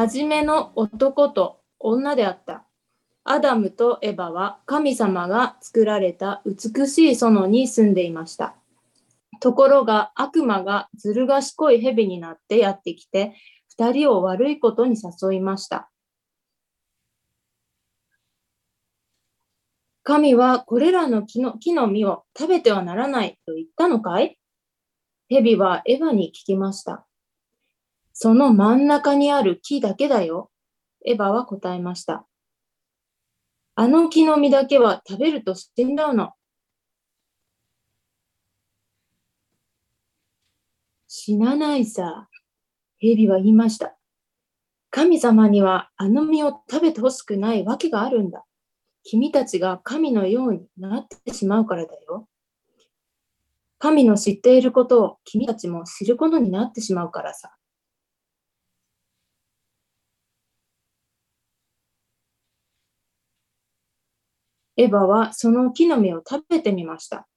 初めの男と女であった。アダムとエバは神様が作られた美しい園に住んでいました。ところが悪魔がずる賢い蛇になってやってきて、二人を悪いことに誘いました。神はこれらの木の木の実を食べてはならないと言ったのかい？蛇はエヴァに聞きました。その真ん中にある木だけだよ。エヴァは答えました。あの木の実だけは食べると死んじゃうの。死なないさ。蛇は言いました。神様にはあの実を食べてほしくないわけがあるんだ。君たちが神のようになってしまうからだよ。神の知っていることを君たちも知ることになってしまうからさ。エヴァはその木の実を食べてみました。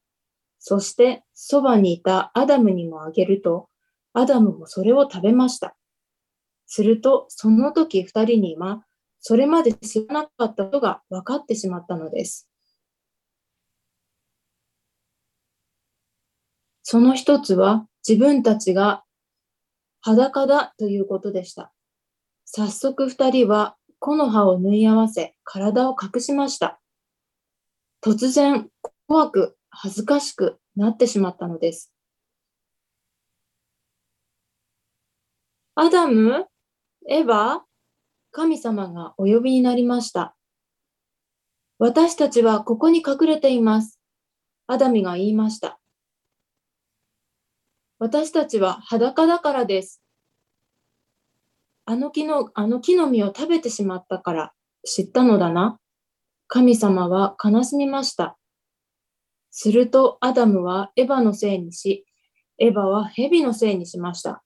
そしてそばにいたアダムにもあげると、アダムもそれを食べました。すると、その時二人にはそれまで知らなかったことが分かってしまったのです。その一つは自分たちが裸だということでした。早速二人は木の葉を縫い合わせ体を隠しました。突然怖く恥ずかしくなってしまったのです。アダムエヴァ神様がお呼びになりました。私たちはここに隠れています。アダミが言いました。私たちは裸だからです。あの木の、あの木の実を食べてしまったから知ったのだな。神様は悲しみました。するとアダムはエヴァのせいにし、エヴァは蛇のせいにしました。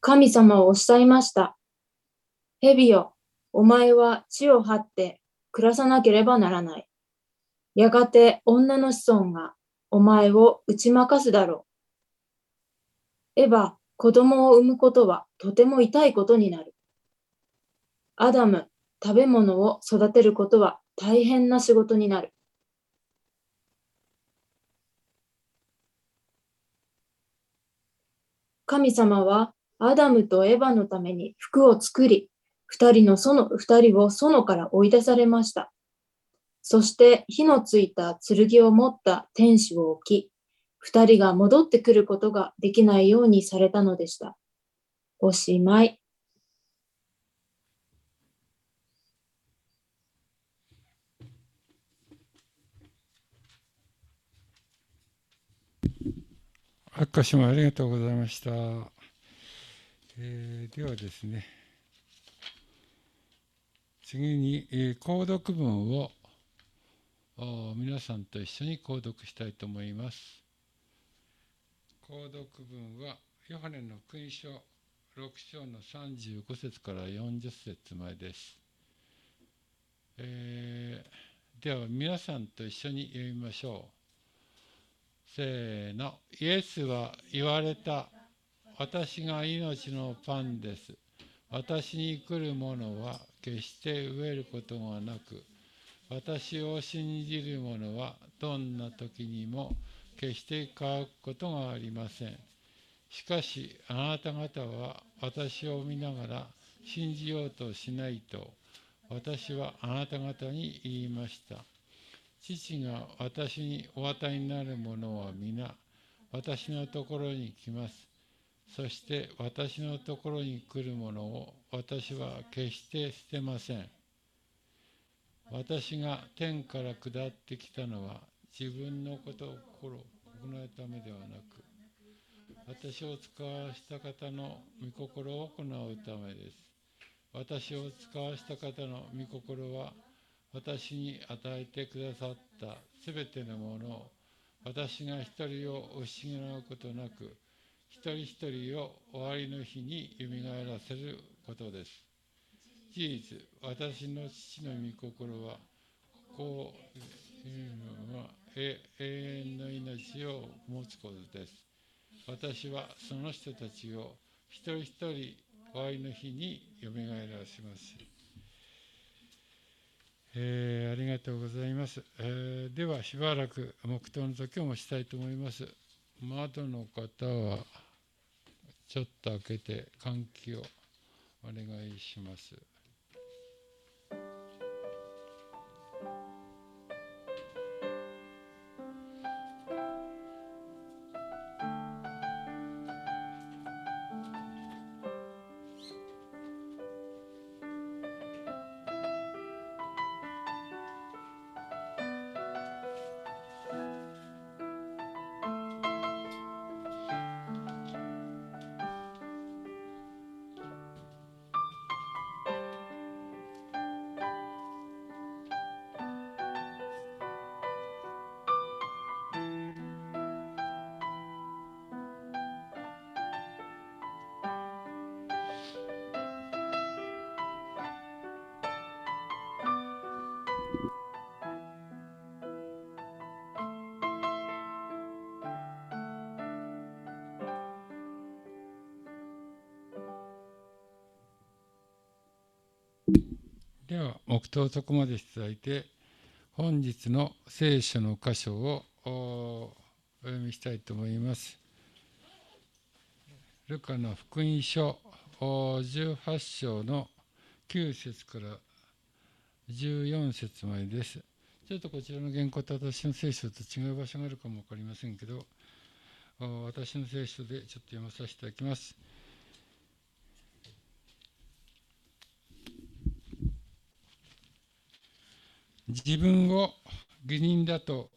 神様はおっしゃいました。蛇よ、お前は地を張って暮らさなければならない。やがて女の子孫がお前を打ち負かすだろう。エヴァ、子供を産むことはとても痛いことになる。アダム、食べ物を育てることは大変な仕事になる。神様はアダムとエヴァのために服を作り、二人の園、二人を園から追い出されました。そして火のついた剣を持った天使を置き、二人が戻ってくることができないようにされたのでした。おしまい。明石もありがとうございました。えー、ではですね、次に、えー、購読文を皆さんと一緒に購読したいと思います。購読文は、ヨハネの福音書6章の35節から40節までです。えー、では皆さんと一緒に読みましょう。せーの。イエスは言われた。私が命のパンです。私に来る者は決して飢えることがなく、私を信じる者はどんな時にも決して乾くことがありません。しかし、あなた方は私を見ながら信じようとしないと、私はあなた方に言いました。父が私にお与えになる者は皆、私のところに来ます。そして私のところに来るものを私は決して捨てません。私が天から下ってきたのは自分のことを心行うためではなく、私を使わした方の御心を行うためです。私を使わした方の御心は、私に与えてくださったすべてのものを、私が一人を惜しげなうことなく、一人一人を終わりの日によみがえらせることです。事実、私の父の御心は、こういうのは永遠の命を持つことです。私はその人たちを一人一人終わりの日によみがえらせます。えー、ありがとうございます、えー、ではしばらく黙祷の時をもしたいと思います。窓の方はちょっと開けて換気をお願いします。では黙祷そこまでいただいて本日の聖書の箇所をお読みしたいと思います。ルカの福音書18章の9節から14節までです。ちょっとこちらの原稿と私の聖書と違う場所があるかも分かりませんけど、私の聖書でちょっと読まさせていただきます。自分を義人だと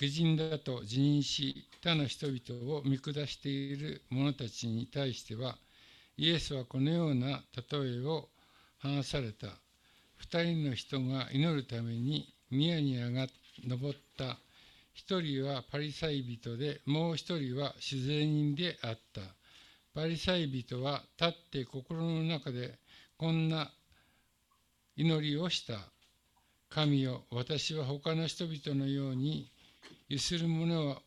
義人だと自認し他の人々を見下している者たちに対してはイエスはこのような例えを話された二人の人が祈るために宮に上が登った一人はパリサイ人でもう一人は自然人であった。パリサイ人は立って心の中でこんな祈りをした。神よ私は他の人々のようにゆする者は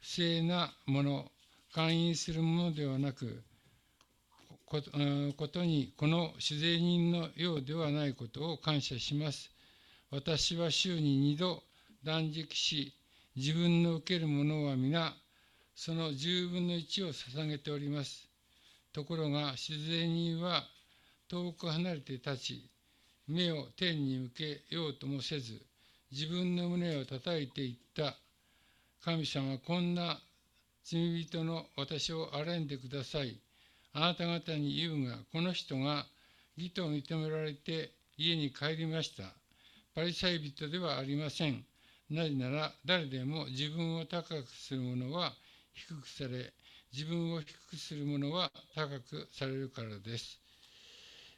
不正なもの勧誘するものではなくことにこの主税人のようではないことを感謝します。私は週に二度断食し自分の受けるものは皆その十分の一を捧げております。ところが自然人は遠く離れて立ち目を天に向けようともせず自分の胸を叩いていった。神様こんな罪人の私を憐れんでください。あなた方に言うがこの人が義と認められて家に帰りました。パリサイ人ではありません。なぜなら誰でも自分を高くする者は低くされ自分を低くする者は高くされるからです。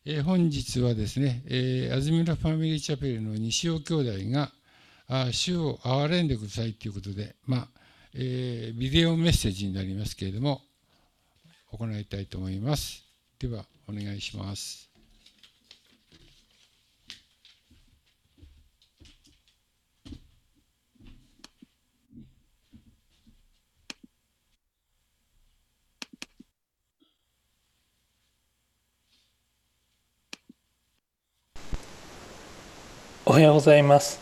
えー、本日はですね、えー、安曇野ファミリーチャペルの西尾兄弟が、あ主を憐れんでくださいということで、まあえー、ビデオメッセージになりますけれども、行いたいと思います。では、お願いします。おはようございます。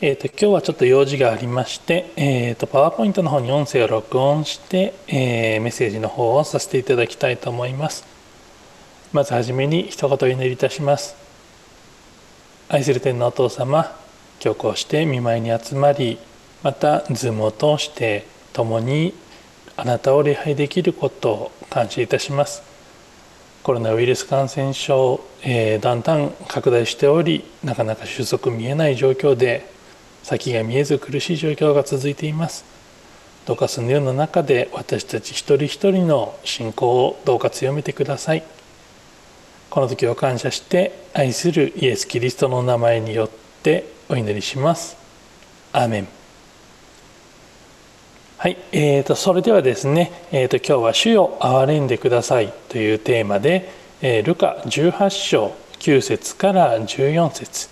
えーと、今日はちょっと用事がありまして、えーと、パワーポイントの方に音声を録音して、えー、メッセージの方をさせていただきたいと思います。まずはじめに一言お祈りいたします。愛する天のお父様、今日こうして見舞いに集まり、またズームを通して共にあなたを礼拝できることを感謝いたします。コロナウイルス感染症、えー、だんだん拡大しておりなかなか収束見えない状況で先が見えず苦しい状況が続いています。どうかそのような中で私たち一人一人の信仰をどうか強めてください。この時を感謝して愛するイエス・キリストの名前によってお祈りします。アーメン。はい、えーと、それではですね、えーと、今日は「主よ憐れんでください」というテーマで、えー、ルカ18章9節から14節。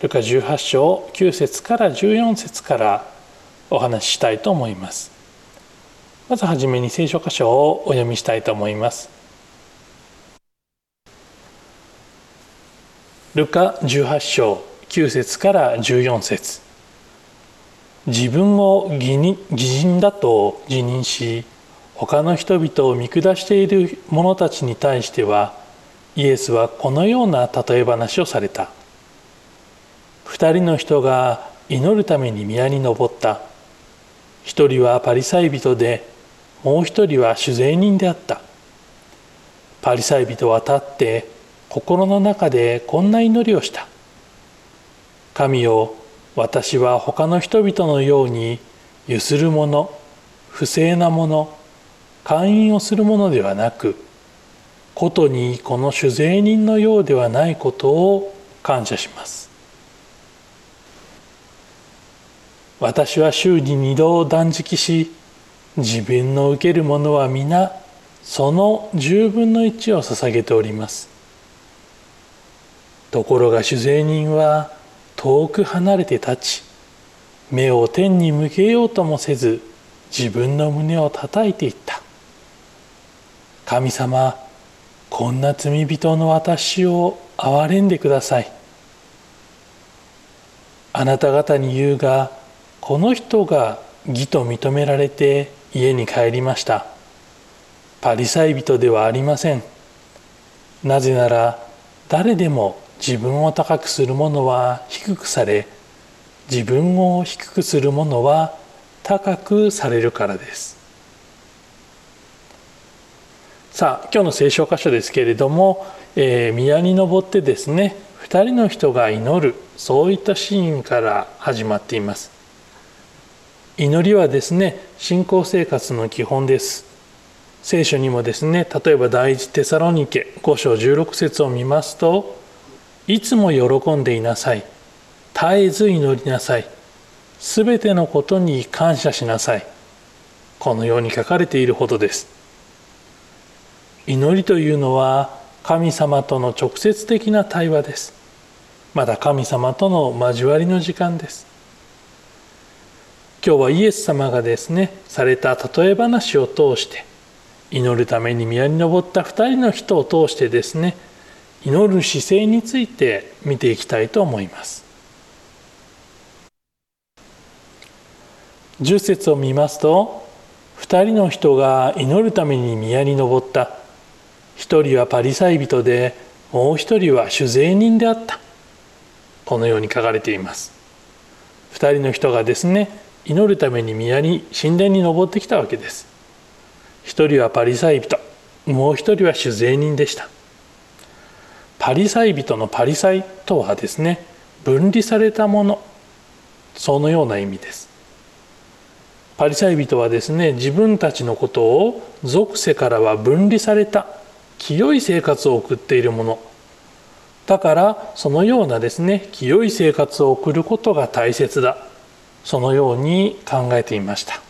ルカ18章9節から14節からお話ししたいと思います。まずはじめに聖書箇所をお読みしたいと思います。ルカ18章9節から14節。自分を義人だと自認し他の人々を見下している者たちに対してはイエスはこのような例え話をされた。二人の人が祈るために宮に登った。一人はパリサイ人でもう一人は酒税人であった。パリサイ人は立って心の中でこんな祈りをした。神よ私は他の人々のようにゆする者不正な者勧誘をするものではなくことにこの酒税人のようではないことを感謝します。私は週に二度断食し自分の受けるものは皆その十分の一を捧げております。ところが酒税人は遠く離れて立ち目を天に向けようともせず自分の胸を叩いていった。神様こんな罪人の私を憐れんでください。あなた方に言うがこの人が義と認められて家に帰りました。パリサイ人ではありません。なぜなら誰でも自分を高くする者は低くされ自分を低くする者は高くされるからです。さあ今日の聖書箇所ですけれども、えー、宮に登ってですね2人の人が祈るそういったシーンから始まっています。祈りはですね信仰生活の基本です。聖書にもですね例えば第一テサロニケ5章16節を見ますといつも喜んでいなさい。絶えず祈りなさい。すべてのことに感謝しなさい。このように書かれているほどです。祈りというのは神様との直接的な対話です。まだ神様との交わりの時間です。今日はイエス様がですねされた例え話を通して祈るために宮に登った2人の人を通してですね祈る姿勢について見ていきたいと思います。10節を見ますと2人の人が祈るために宮に登った。一人はパリサイ人でもう一人は酒税人であった。このように書かれています。二人の人がですね祈るために宮に神殿に登ってきたわけです。一人はパリサイ人もう一人は酒税人でした。パリサイ人のパリサイとはですね分離されたものそのような意味です。パリサイ人はですね自分たちのことを属世からは分離された清い生活を送っているもの。だからそのようなですね清い生活を送ることが大切だ。そのように考えていました。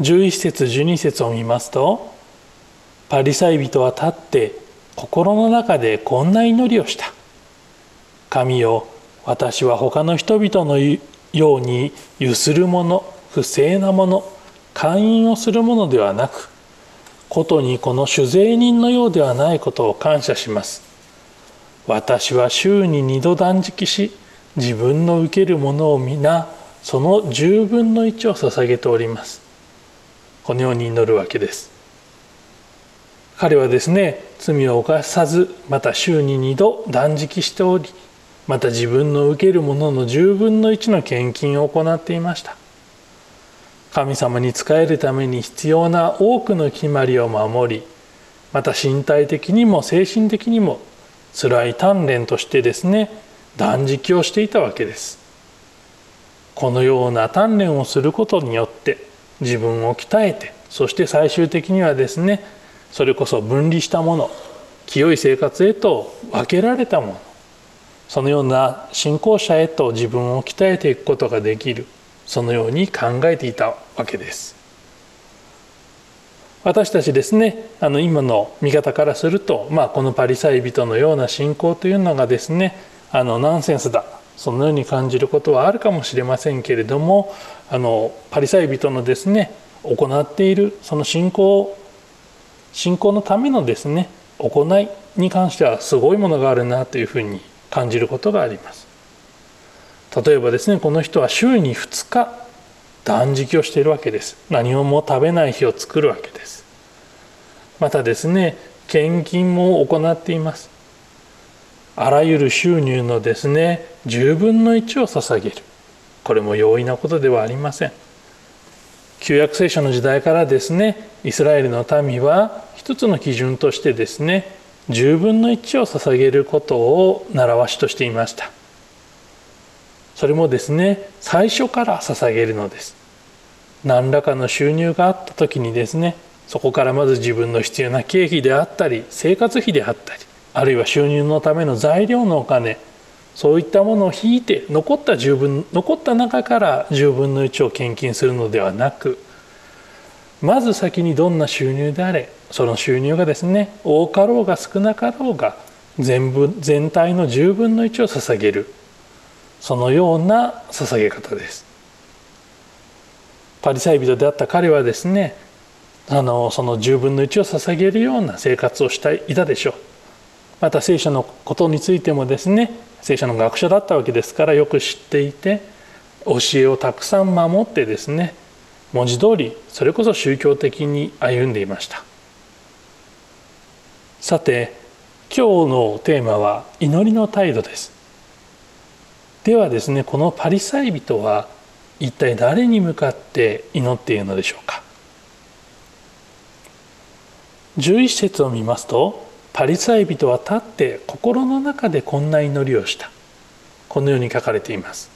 11節12節を見ますとパリサイ人は立って心の中でこんな祈りをした。神よ私は他の人々のようにゆする者不正な者勧誘をする者ではなくことにこの酒税人のようではないことを感謝します。私は週に二度断食し自分の受けるものを皆その十分の一を捧げております。このように祈るわけです。彼はですね罪を犯さずまた週に二度断食しておりまた自分の受けるものの十分の一の献金を行っていました。神様に仕えるために必要な多くの決まりを守りまた身体的にも精神的にも辛い鍛錬としてですね断食をしていたわけです。このような鍛錬をすることによって自分を鍛えてそして最終的にはですねそれこそ分離したもの清い生活へと分けられたものそのような信仰者へと自分を鍛えていくことができるそのように考えていたわけです。私たちですねあの今の見方からすると、まあ、このパリサイ人のような信仰というのがですねあのナンセンスだそのように感じることはあるかもしれませんけれどもあのパリサイ人のですね行っているその信仰信仰のためのですね行いに関してはすごいものがあるなというふうに感じることがあります。例えばですねこの人は週に2日断食をしているわけです。何も食べない日を作るわけです。またですね献金も行っています。あらゆる収入のですね10分の1を捧げる。これも容易なことではありません。旧約聖書の時代からですねイスラエルの民は一つの基準としてですね10分の1を捧げることを習わしとしていました。それもですね最初から捧げるのです。何らかの収入があった時にですねそこからまず自分の必要な経費であったり生活費であったりあるいは収入のための材料のお金そういったものを引いて残った十分残った中から10分の1を献金するのではなくまず先にどんな収入であれその収入がですね多かろうが少なかろうが全部全体の10分の1を捧げるそのような捧げ方です。パリサイ人であった彼はですねあのその10分の1を捧げるような生活をしていたでしょう。また聖書のことについてもですね聖書の学者だったわけですからよく知っていて教えをたくさん守ってですね文字通りそれこそ宗教的に歩んでいました。さて今日のテーマは祈りの態度です。ではですねこのパリサイ人は一体誰に向かって祈っているのでしょうか。11節を見ますとパリサイ人は立って心の中でこんな祈りをした。このように書かれています。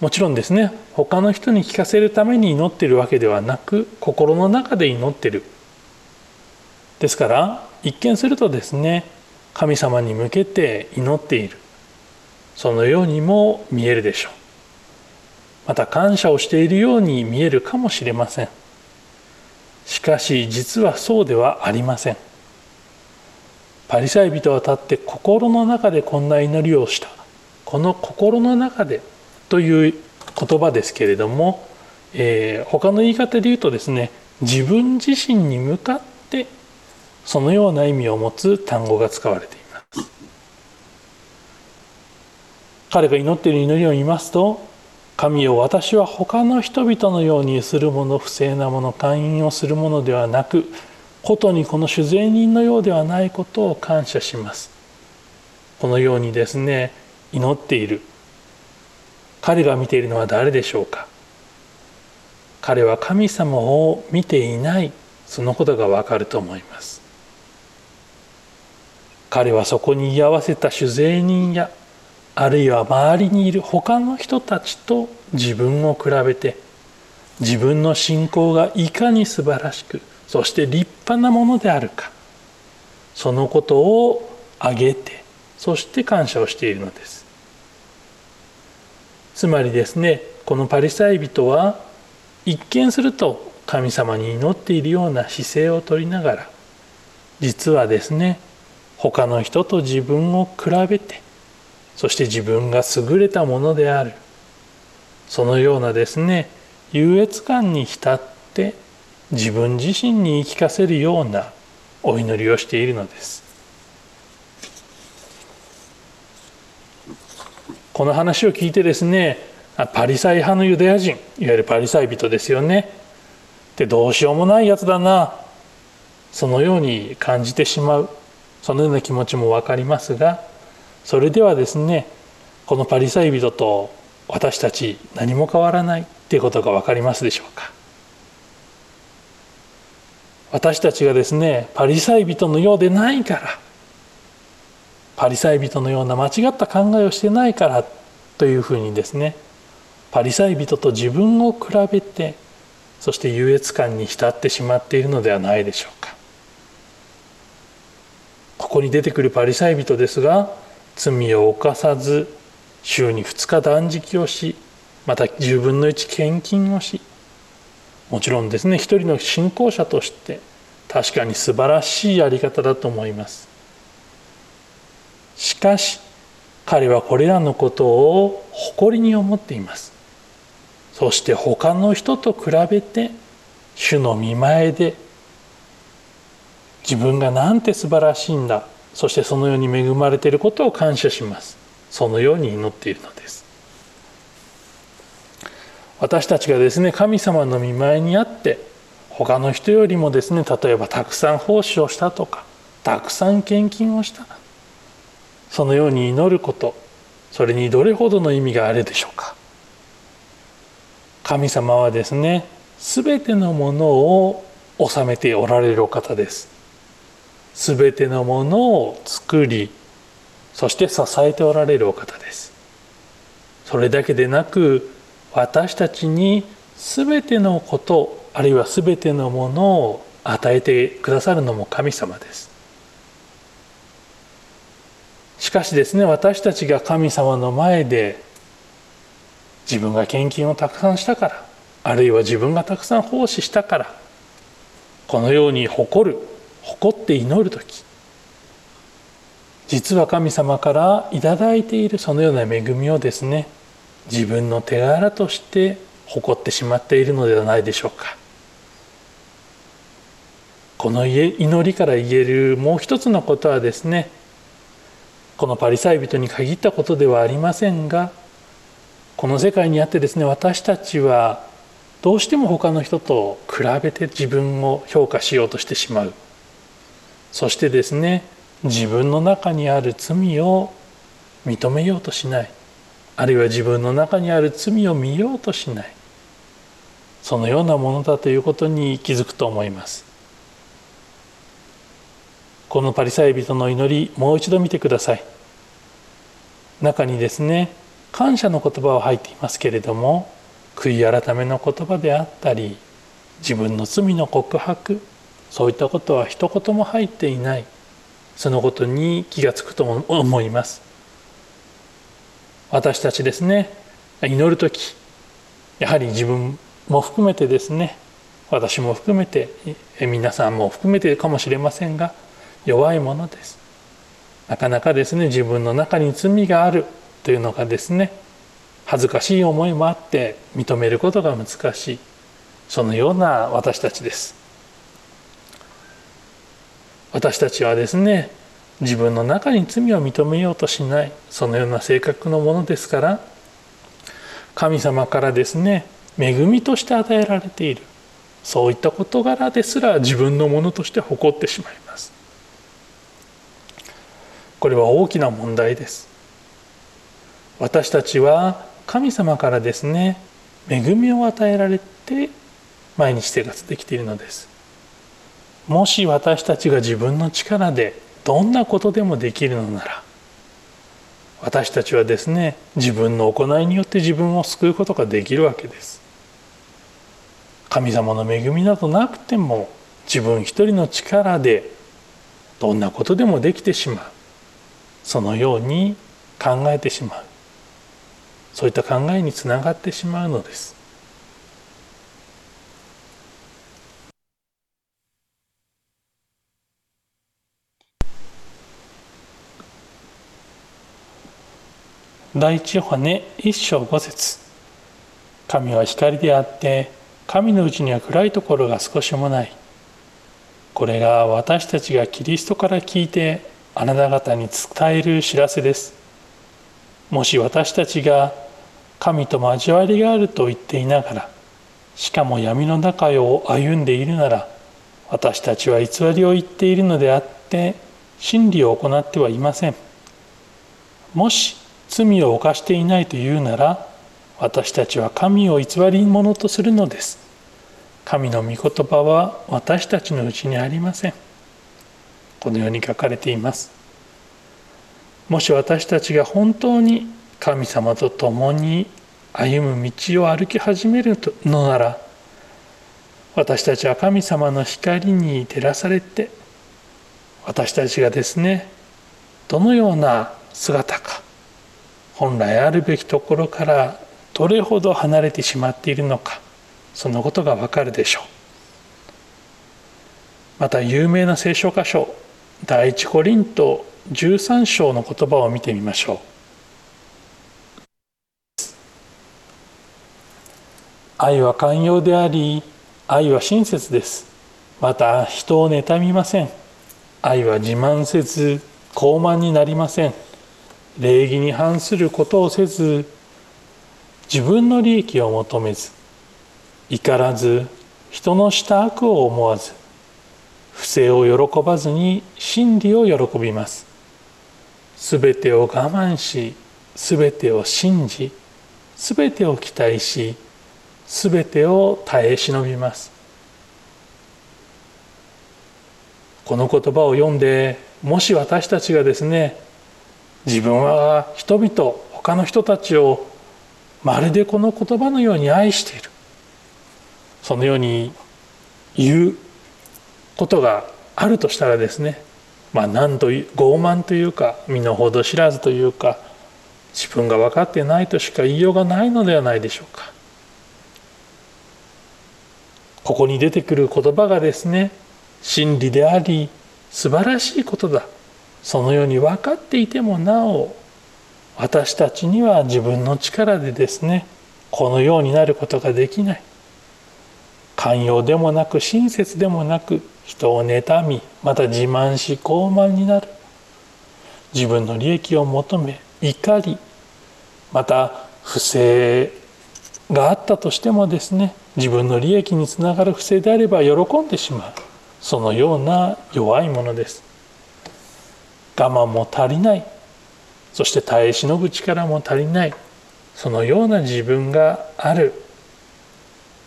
もちろんですね。他の人に聞かせるために祈ってるわけではなく心の中で祈ってる。ですから一見するとですね神様に向けて祈っている。そのようにも見えるでしょう。また感謝をしているように見えるかもしれません。しかし実はそうではありません。パリサイ人は立って心の中でこんな祈りをした。この心の中でという言葉ですけれども、えー、他の言い方で言うとですね自分自身に向かってそのような意味を持つ単語が使われています。彼が祈っている祈りを見ますと神よ私は他の人々のようにするもの不正なもの勧誘をするものではなくことにこの酒税人のようではないことを感謝します。このようにですね祈っている。彼が見ているのは誰でしょうか？彼は神様を見ていない。そのことがわかると思います。彼はそこに居合わせた酒税人やあるいは周りにいる他の人たちと自分を比べて自分の信仰がいかに素晴らしくそして立派なものであるかそのことを挙げてそして感謝をしているのです。つまりですねこのパリサイ人は一見すると神様に祈っているような姿勢をとりながら実はですね他の人と自分を比べてそして自分が優れたものである。そのようなですね優越感に浸って自分自身に言い聞かせるようなお祈りをしているのです。この話を聞いてですねパリサイ派のユダヤ人いわゆるパリサイ人ですよね。でどうしようもないやつだなそのように感じてしまうそのような気持ちも分かりますがそれではですねこのパリサイ人と私たち何も変わらないっていうことが分かりますでしょうか。私たちがですねパリサイ人のようでないからパリサイ人のような間違った考えをしてないからというふうにですねパリサイ人と自分を比べてそして優越感に浸ってしまっているのではないでしょうか。ここに出てくるパリサイ人ですが罪を犯さず週に2日断食をしまた10分の1献金をしもちろんですね一人の信仰者として確かに素晴らしいやり方だと思います。しかし彼はこれらのことを誇りに思っています。そして他の人と比べて主の見前で自分がなんて素晴らしいんだ。そしてそのように恵まれていることを感謝します。そのように祈っているのです。私たちがですね神様の見前にあって他の人よりもですね例えばたくさん奉仕をしたとかたくさん献金をした。そのように祈ることそれにどれほどの意味があるでしょうか。神様はですね全てのものを治めておられるお方です。全てのものを作りそして支えておられるお方です。それだけでなく私たちに全てのことあるいは全てのものを与えてくださるのも神様です。しかしですね私たちが神様の前で自分が献金をたくさんしたからあるいは自分がたくさん奉仕したからこのように誇る誇って祈る時実は神様から頂いているそのような恵みをですね自分の手柄として誇ってしまっているのではないでしょうか。この祈りから言えるもう一つのことはですねこのパリサイ人に限ったことではありませんがこの世界にあってですね私たちはどうしても他の人と比べて自分を評価しようとしてしまう。そしてですね自分の中にある罪を認めようとしない。あるいは自分の中にある罪を見ようとしない。そのようなものだということに気づくと思います。このパリサイ人の祈りもう一度見てください。中にですね感謝の言葉は入っていますけれども悔い改めの言葉であったり自分の罪の告白そういったことは一言も入っていない。そのことに気が付くと思います。私たちですね祈る時やはり自分も含めてですね私も含めて皆さんも含めてかもしれませんが弱いものです。なかなかですね自分の中に罪があるというのがですね恥ずかしい思いもあって認めることが難しい。そのような私たちです。私たちはですね自分の中に罪を認めようとしない。そのような性格のものですから神様からですね恵みとして与えられている。そういった事柄ですら自分のものとして誇ってしまいます。これは大きな問題です。私たちは神様からですね恵みを与えられて毎日生活できているのです。もし私たちが自分の力でどんなことでもできるのなら私たちはですね自分の行いによって自分を救うことができるわけです。神様の恵みなどなくても自分一人の力でどんなことでもできてしまう。そのように考えてしまう。そういった考えにつながってしまうのです。第一ヨハネ一章五節。神は光であって神のうちには暗いところが少しもない。これが私たちがキリストから聞いてあなた方に伝える知らせです。もし私たちが神と交わりがあると言っていながらしかも闇の中を歩んでいるなら私たちは偽りを言っているのであって真理を行ってはいません。もし罪を犯していないというなら私たちは神を偽り者とするのです。神の御言葉は私たちのうちにありません。このように書かれています。もし私たちが本当に神様と共に歩む道を歩き始めるのなら私たちは神様の光に照らされて私たちがですねどのような姿か本来あるべきところからどれほど離れてしまっているのかそのことがわかるでしょう。また有名な聖書箇所第一コリント13章の言葉を見てみましょう。愛は寛容であり愛は親切です。また人を妬みません。愛は自慢せず傲慢になりません。礼儀に反することをせず自分の利益を求めず怒らず人のした悪を思わず不正を喜ばずに真理を喜びます。すべてを我慢しすべてを信じすべてを期待しすべてを耐え忍びます。この言葉を読んでもし私たちがですね自分は人々他の人たちをまるでこの言葉のように愛している。そのように言う。ことがあるとしたらですねまあ何という傲慢というか身の程知らずというか自分が分かってないとしか言いようがないのではないでしょうか。ここに出てくる言葉がですね真理であり素晴らしいことだ。そのように分かっていてもなお私たちには自分の力でですねこのようになることができない。寛容でもなく親切でもなく人を妬みまた自慢し傲慢になる。自分の利益を求め怒りまた不正があったとしてもですね自分の利益につながる不正であれば喜んでしまう。そのような弱いものです。我慢も足りない。そして耐え忍ぶ力も足りない。そのような自分がある。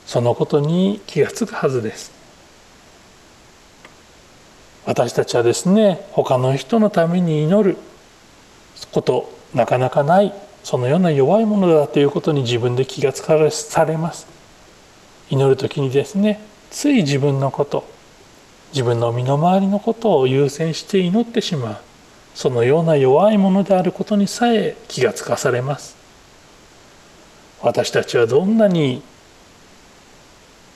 そのことに気がつくはずです。私たちはですね他の人のために祈ることなかなかないそのような弱いものだということに自分で気がつかされます。祈る時にですねつい自分のこと自分の身の回りのことを優先して祈ってしまうそのような弱いものであることにさえ気がつかされます。私たちはどんなに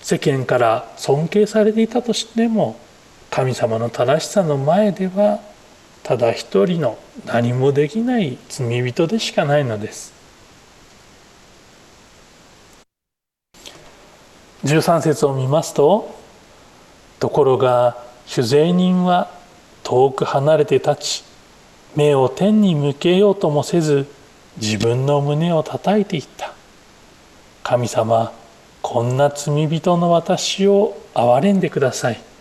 世間から尊敬されていたとしても神様の正しさの前ではただ一人の何もできない罪人でしかないのです。13節を見ますとところが酒税人は遠く離れて立ち目を天に向けようともせず自分の胸を叩いていった。神様こんな罪人の私を憐れんでください。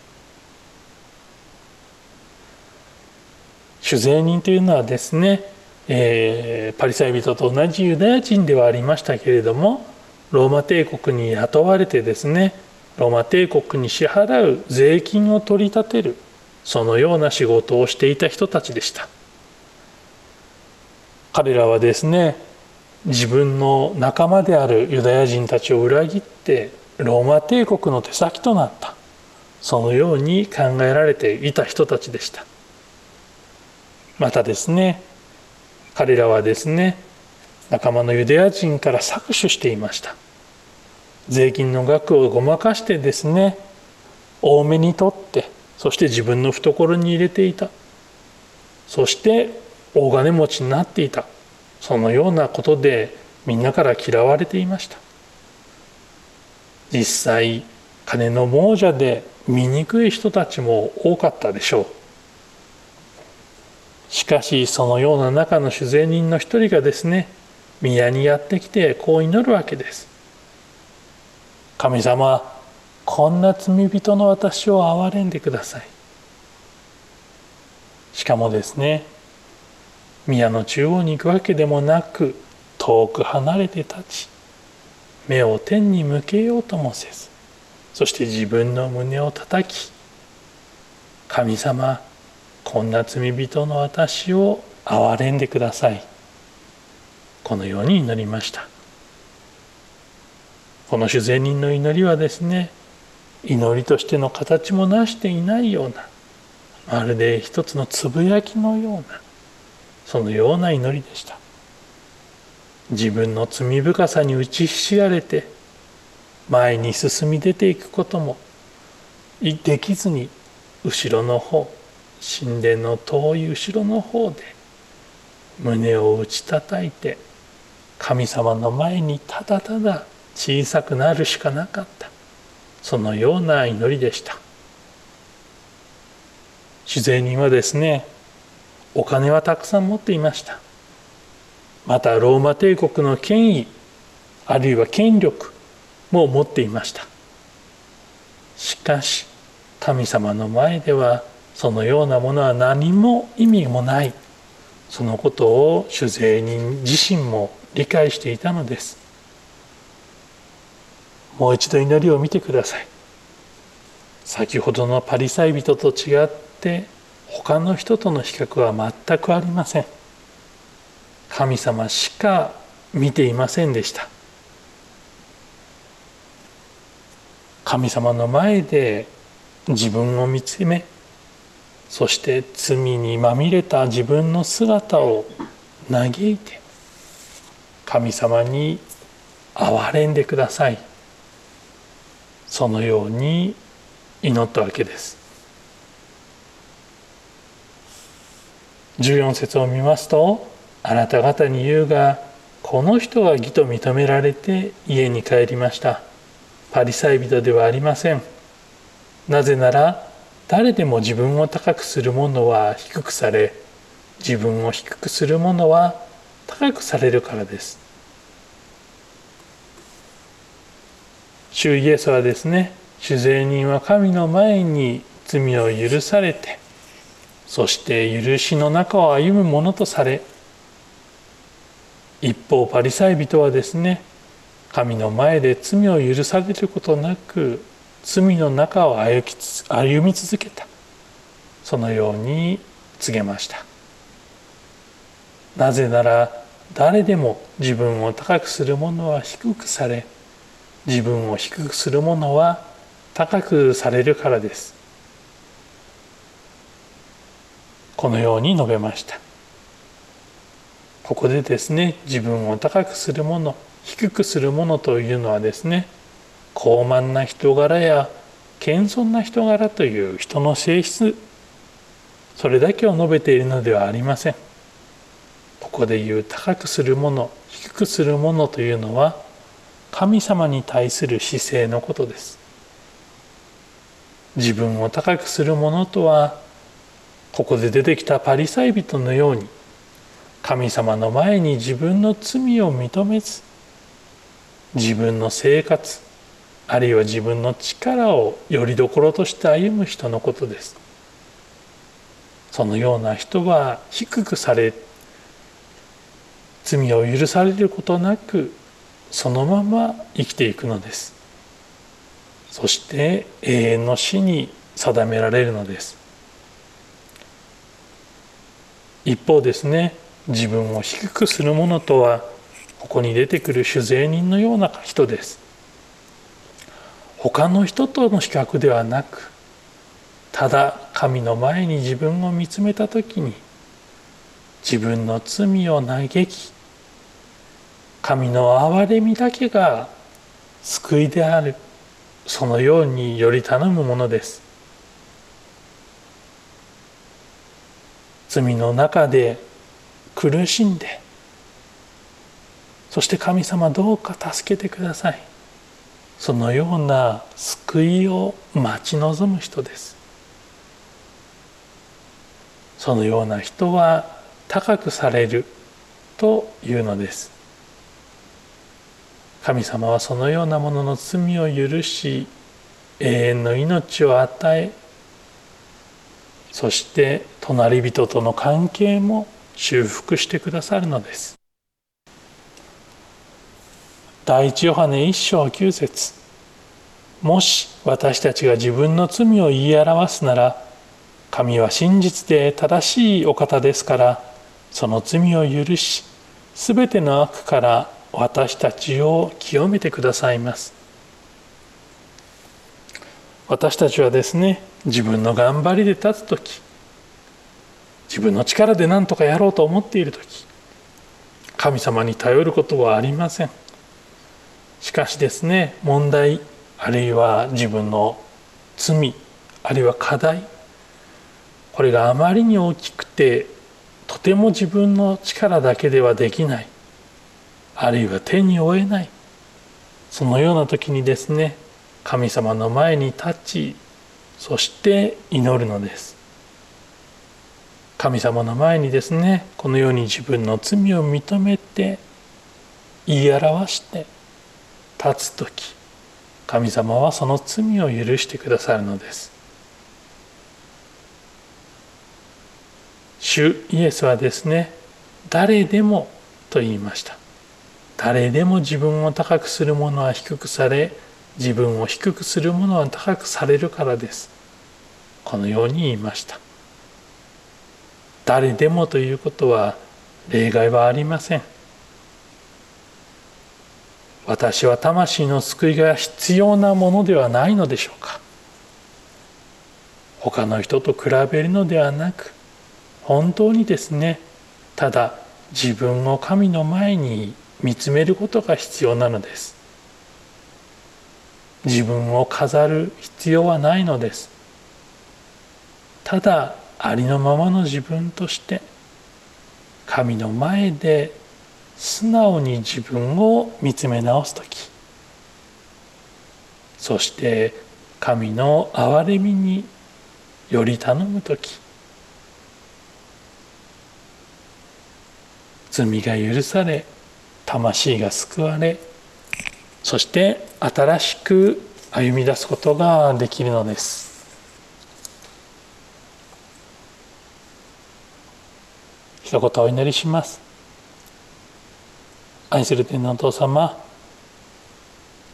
酒税人というのはですね、えー、パリサイ人と同じユダヤ人ではありましたけれどもローマ帝国に雇われてですねローマ帝国に支払う税金を取り立てるそのような仕事をしていた人たちでした。彼らはですね自分の仲間であるユダヤ人たちを裏切ってローマ帝国の手先となったそのように考えられていた人たちでした。またですね彼らはですね仲間のユダヤ人から搾取していました。税金の額をごまかしてですね多めに取ってそして自分の懐に入れていた。そして大金持ちになっていた。そのようなことでみんなから嫌われていました。実際金の亡者で醜い人たちも多かったでしょう。しかしそのような中の主税人の一人がですね宮にやってきてこう祈るわけです。神様こんな罪人の私を憐れんでください。しかもですね宮の中央に行くわけでもなく遠く離れて立ち目を天に向けようともせずそして自分の胸を叩き神様こんな罪人の私を憐れんでください。このように祈りました。この主税人の祈りはですね祈りとしての形もなしていないようなまるで一つのつぶやきのようなそのような祈りでした。自分の罪深さに打ちひしがれて前に進み出ていくこともできずに後ろの方神殿の遠い後ろの方で胸を打ち叩いて神様の前にただただ小さくなるしかなかった。そのような祈りでした。主税人はですねお金はたくさん持っていました。またローマ帝国の権威あるいは権力も持っていました。しかし神様の前ではそのようなものは何も意味もない。そのことを主税人自身も理解していたのです。もう一度祈りを見てください。先ほどのパリサイ人と違って他の人との比較は全くありません。神様しか見ていませんでした。神様の前で自分を見つめそして罪にまみれた自分の姿を嘆いて神様に憐れんでください。そのように祈ったわけです。14節を見ますとあなた方に言うがこの人は義と認められて家に帰りました。パリサイ人ではありません。なぜなら誰でも自分を高くする者は低くされ自分を低くする者は高くされるからです。主イエスはですね主税人は神の前に罪を許されてそして許しの中を歩むものとされ一方パリサイ人はですね神の前で罪を許されることなく罪の中を歩き歩み続けた。そのように告げました。なぜなら誰でも自分を高くする者は低くされ自分を低くする者は高くされるからです。このように述べました。ここでですね自分を高くする者低くする者というのはですね高慢な人柄や謙遜な人柄という人の性質それだけを述べているのではありません。ここで言う高くする者低くする者というのは神様に対する姿勢のことです。自分を高くする者とはここで出てきたパリサイ人のように神様の前に自分の罪を認めず自分の生活あるいは自分の力をよりどころとして歩む人のことです。そのような人は低くされ罪を許されることなくそのまま生きていくのです。そして永遠の死に定められるのです。一方ですね自分を低くする者とはここに出てくる酒税人のような人です。他の人との比較ではなくただ神の前に自分を見つめた時に自分の罪を嘆き神の憐れみだけが救いであるそのようにより頼むものです。罪の中で苦しんでそして神様どうか助けてください。そのような救いを待ち望む人です。そのような人は高くされるというのです。神様はそのようなものの罪を許し永遠の命を与えそして隣人との関係も修復してくださるのです。第一ヨハネ一章九節。もし私たちが自分の罪を言い表すなら神は真実で正しいお方ですからその罪を許しすべての悪から私たちを清めてくださいます。私たちはですね自分の頑張りで立つ時自分の力で何とかやろうと思っている時神様に頼ることはありません。しかしですね問題あるいは自分の罪あるいは課題これがあまりに大きくてとても自分の力だけではできないあるいは手に負えないそのような時にですね神様の前に立ちそして祈るのです。神様の前にですねこのように自分の罪を認めて言い表して立つ時神様はその罪を許してくださるのです。主イエスはですね誰でもと言いました。誰でも自分を高くする者は低くされ自分を低くする者は高くされるからです。このように言いました。誰でもということは例外はありません。私は魂の救いが必要なものではないのでしょうか。他の人と比べるのではなく本当にですねただ自分を神の前に見つめることが必要なのです。自分を飾る必要はないのです。ただありのままの自分として神の前で素直に自分を見つめ直す時。そして神の憐れみにより頼む時。罪が許され魂が救われそして新しく歩み出すことができるのです。一言お祈りします。愛する天皇お父様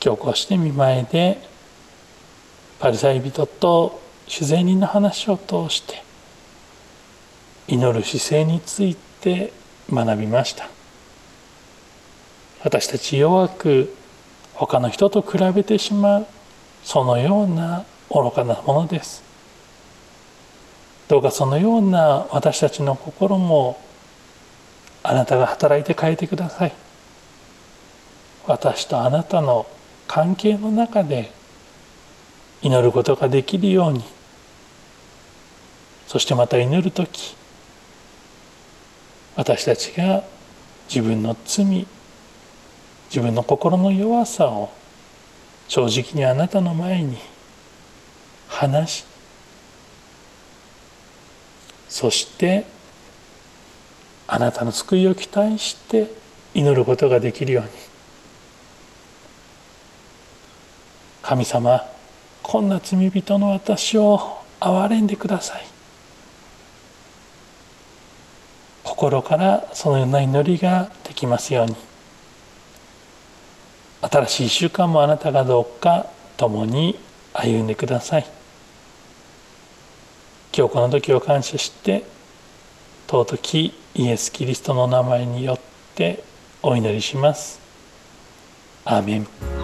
今日こうして見舞いでパリサイ人と主税人の話を通して祈る姿勢について学びました。私たち弱く他の人と比べてしまうそのような愚かなものです。どうかそのような私たちの心もあなたが働いて変えてください。私とあなたの関係の中で祈ることができるようにそしてまた祈る時私たちが自分の罪自分の心の弱さを正直にあなたの前に話しそしてあなたの救いを期待して祈ることができるように。神様こんな罪人の私を憐れんでください。心からそのような祈りができますように。新しい1週間もあなたがどうか共に歩んでください。今日この時を感謝して尊きイエス・キリストの名前によってお祈りします。アーメン。